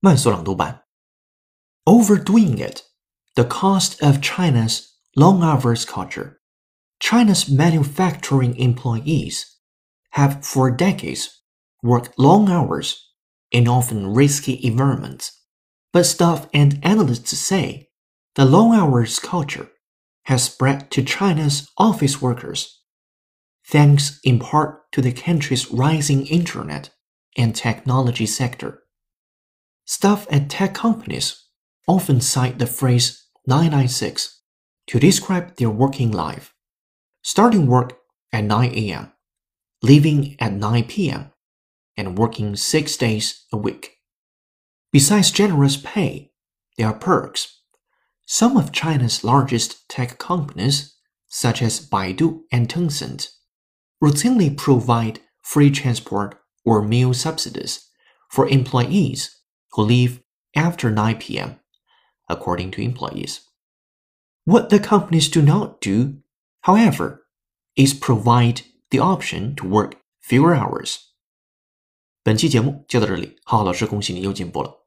慢速朗读版。Overdoing it, the cost of China's long hours culture. China's manufacturing employees have for decades worked long hours in often risky environments. But staff and analysts say the long hours culture has spread to China's office workers, thanks in part to the country's rising internet and technology sector. Staff at tech companies often cite the phrase 996 to describe their working life, starting work at 9 a.m., leaving at 9 p.m., and working six days a week. Besides generous pay, there are perks. Some of China's largest tech companies, such as Baidu and Tencent, routinely provide free transport or meal subsidies for employees who leave after 9 p.m., according to employees. What the companies do not do, however, is provide the option to work fewer hours. 本期节目就到这里，浩浩老师恭喜你又进步了。